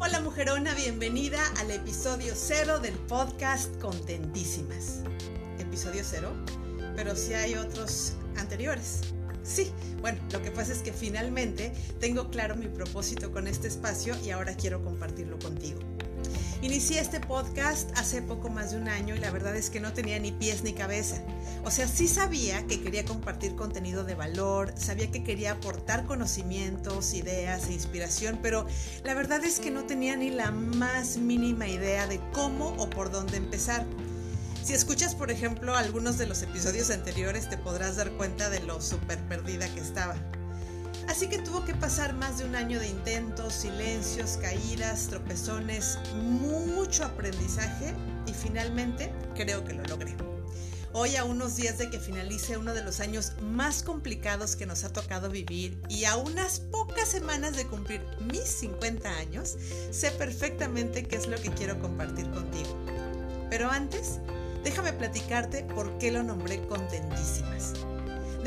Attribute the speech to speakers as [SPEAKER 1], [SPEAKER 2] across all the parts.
[SPEAKER 1] Hola mujerona, bienvenida al episodio cero del podcast Contentísimas. ¿Episodio cero? Pero si hay otros anteriores. Sí, bueno, lo que pasa es que finalmente tengo claro mi propósito con este espacio y ahora quiero compartirlo contigo. Inicié este podcast hace poco más de un año y la verdad es que no tenía ni pies ni cabeza. O sea, sí sabía que quería compartir contenido de valor, sabía que quería aportar conocimientos, ideas e inspiración, pero la verdad es que no tenía ni la más mínima idea de cómo o por dónde empezar. Si escuchas, por ejemplo, algunos de los episodios anteriores, te podrás dar cuenta de lo súper perdida que estaba. Así que tuvo que pasar más de un año de intentos, silencios, caídas, tropezones, mucho aprendizaje y finalmente creo que lo logré. Hoy a unos días de que finalice uno de los años más complicados que nos ha tocado vivir y a unas pocas semanas de cumplir mis 50 años, sé perfectamente qué es lo que quiero compartir contigo. Pero antes, déjame platicarte por qué lo nombré contentísimas.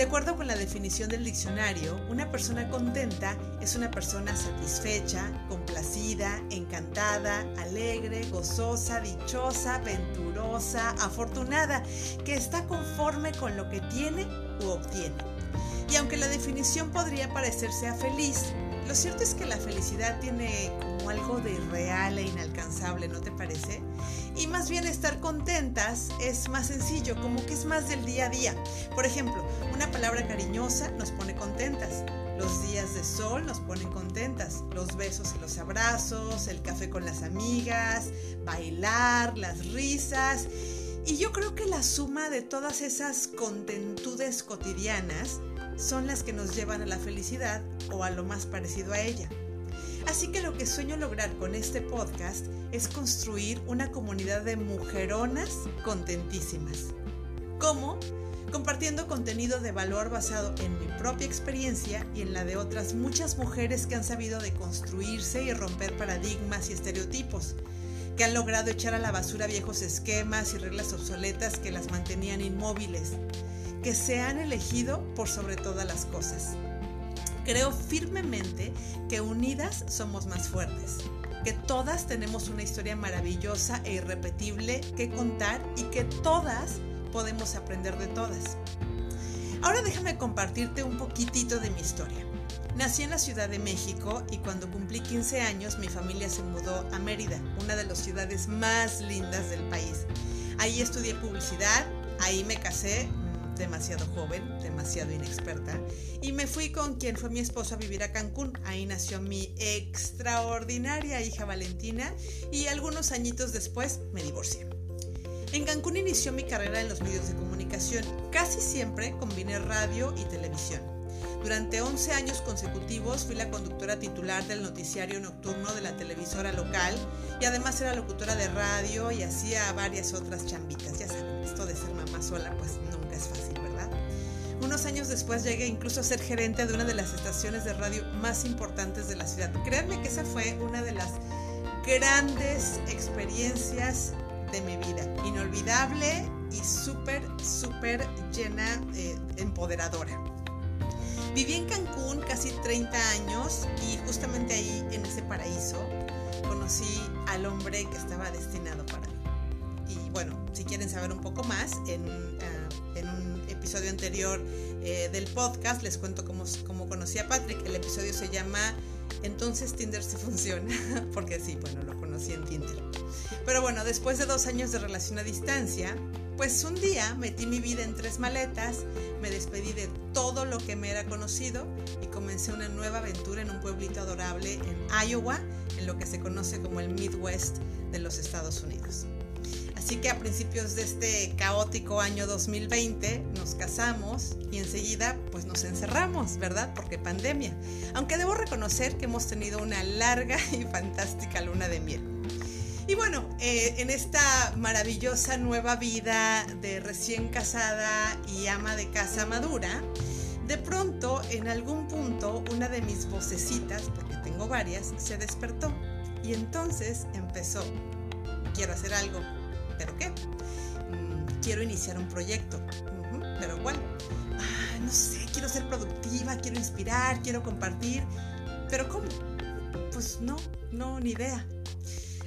[SPEAKER 1] De acuerdo con la definición del diccionario, una persona contenta es una persona satisfecha, complacida, encantada, alegre, gozosa, dichosa, venturosa, afortunada, que está conforme con lo que tiene u obtiene. Y aunque la definición podría parecerse feliz, lo cierto es que la felicidad tiene como algo de real e inalcanzable, ¿no te parece? Y más bien estar contentas es más sencillo, como que es más del día a día. Por ejemplo, una palabra cariñosa nos pone contentas. Los días de sol nos ponen contentas. Los besos y los abrazos, el café con las amigas, bailar, las risas. Y yo creo que la suma de todas esas contentudes cotidianas son las que nos llevan a la felicidad o a lo más parecido a ella. Así que lo que sueño lograr con este podcast es construir una comunidad de mujeronas contentísimas. ¿Cómo? Compartiendo contenido de valor basado en mi propia experiencia y en la de otras muchas mujeres que han sabido deconstruirse y romper paradigmas y estereotipos, que han logrado echar a la basura viejos esquemas y reglas obsoletas que las mantenían inmóviles, que se han elegido por sobre todas las cosas. Creo firmemente que unidas somos más fuertes, que todas tenemos una historia maravillosa e irrepetible que contar y que todas podemos aprender de todas. Ahora déjame compartirte un poquitito de mi historia. Nací en la Ciudad de México y cuando cumplí 15 años mi familia se mudó a Mérida, una de las ciudades más lindas del país. Ahí estudié publicidad, ahí me casé, demasiado joven, demasiado inexperta, y me fui con quien fue mi esposo a vivir a Cancún. Ahí nació mi extraordinaria hija Valentina y algunos añitos después me divorcié. En Cancún inició mi carrera en los medios de comunicación. Casi siempre combiné radio y televisión. Durante 11 años consecutivos fui la conductora titular del noticiario nocturno de la televisora local y además era locutora de radio y hacía varias otras chambitas. Ya saben, esto de ser mamá sola pues nunca fácil, ¿verdad? Unos años después llegué incluso a ser gerente de una de las estaciones de radio más importantes de la ciudad. Créanme que esa fue una de las grandes experiencias de mi vida. Inolvidable y súper, súper llena, eh, empoderadora. Viví en Cancún casi 30 años y justamente ahí, en ese paraíso, conocí al hombre que estaba destinado para mí. Bueno, si quieren saber un poco más, en, en un episodio anterior eh, del podcast les cuento cómo, cómo conocí a Patrick. El episodio se llama Entonces Tinder se funciona, porque sí, bueno, lo conocí en Tinder. Pero bueno, después de dos años de relación a distancia, pues un día metí mi vida en tres maletas, me despedí de todo lo que me era conocido y comencé una nueva aventura en un pueblito adorable en Iowa, en lo que se conoce como el Midwest de los Estados Unidos. Así que a principios de este caótico año 2020 nos casamos y enseguida pues nos encerramos, ¿verdad? Porque pandemia. Aunque debo reconocer que hemos tenido una larga y fantástica luna de miel. Y bueno, eh, en esta maravillosa nueva vida de recién casada y ama de casa madura, de pronto en algún punto una de mis vocecitas, porque tengo varias, se despertó y entonces empezó, quiero hacer algo, ¿pero qué? Mm, quiero iniciar un proyecto, ¿pero cuál? Ah, no sé, quiero ser productiva, quiero inspirar, quiero compartir, pero ¿cómo? Pues no, no, ni idea.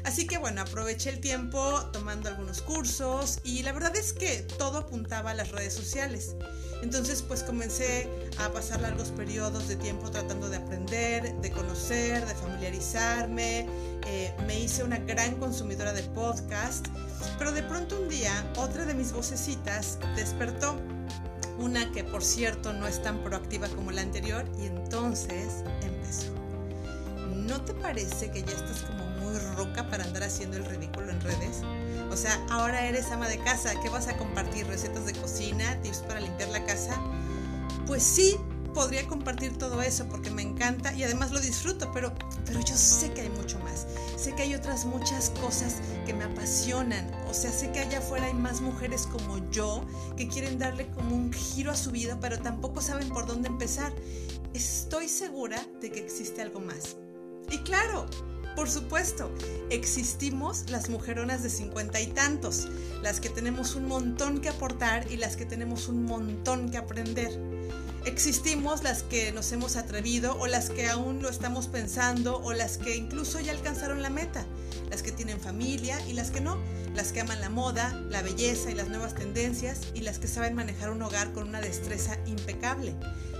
[SPEAKER 1] Así que bueno, aproveché el tiempo tomando algunos cursos y la verdad es que todo apuntaba a las redes sociales. Entonces pues comencé a pasar largos periodos de tiempo tratando de aprender, de conocer, de familiarizarme. Eh, me hice una gran consumidora de podcast, pero de pronto un día otra de mis vocecitas despertó. Una que por cierto no es tan proactiva como la anterior y entonces empezó. ¿No te parece que ya estás como roca para andar haciendo el ridículo en redes? O sea, ahora eres ama de casa, ¿qué vas a compartir? ¿Recetas de cocina? ¿Tips para limpiar la casa? Pues sí, podría compartir todo eso porque me encanta y además lo disfruto, pero, pero yo sé que hay mucho más. Sé que hay otras muchas cosas que me apasionan. O sea, sé que allá afuera hay más mujeres como yo que quieren darle como un giro a su vida, pero tampoco saben por dónde empezar. Estoy segura de que existe algo más. Y claro, por supuesto, existimos las mujeronas de cincuenta y tantos, las que tenemos un montón que aportar y las que tenemos un montón que aprender. Existimos las que nos hemos atrevido o las que aún lo estamos pensando o las que incluso ya alcanzaron la meta, las que tienen familia y las que no, las que aman la moda, la belleza y las nuevas tendencias y las que saben manejar un hogar con una destreza impecable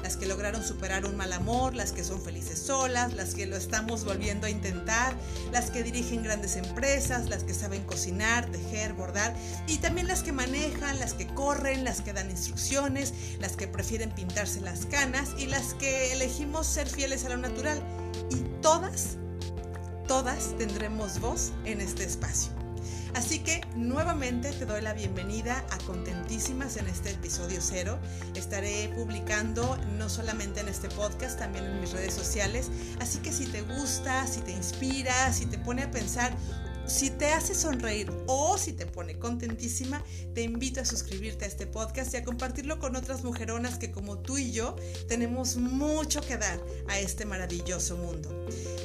[SPEAKER 1] las que lograron superar un mal amor, las que son felices solas, las que lo estamos volviendo a intentar, las que dirigen grandes empresas, las que saben cocinar, tejer, bordar y también las que manejan, las que corren, las que dan instrucciones, las que prefieren pintarse las canas y las que elegimos ser fieles a lo natural. Y todas, todas tendremos voz en este espacio. Así que nuevamente te doy la bienvenida a Contentísimas en este episodio cero. Estaré publicando no solamente en este podcast, también en mis redes sociales. Así que si te gusta, si te inspira, si te pone a pensar si te hace sonreír o si te pone contentísima, te invito a suscribirte a este podcast y a compartirlo con otras mujeronas que como tú y yo tenemos mucho que dar a este maravilloso mundo.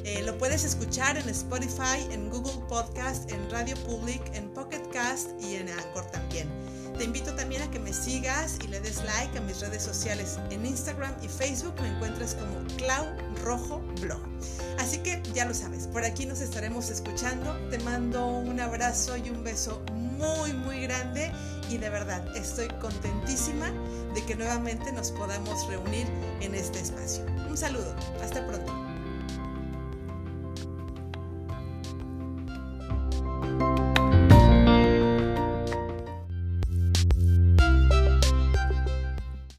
[SPEAKER 1] Eh, lo puedes escuchar en Spotify, en Google Podcast, en Radio Public, en Pocket Cast y en Anchor también. Te invito también a que me sigas y le des like a mis redes sociales. En Instagram y Facebook me encuentras como Clau Rojo Blog. Así que ya lo sabes, por aquí nos estaremos escuchando. Te mando un abrazo y un beso muy, muy grande y de verdad estoy contentísima de que nuevamente nos podamos reunir en este espacio. Un saludo, hasta pronto.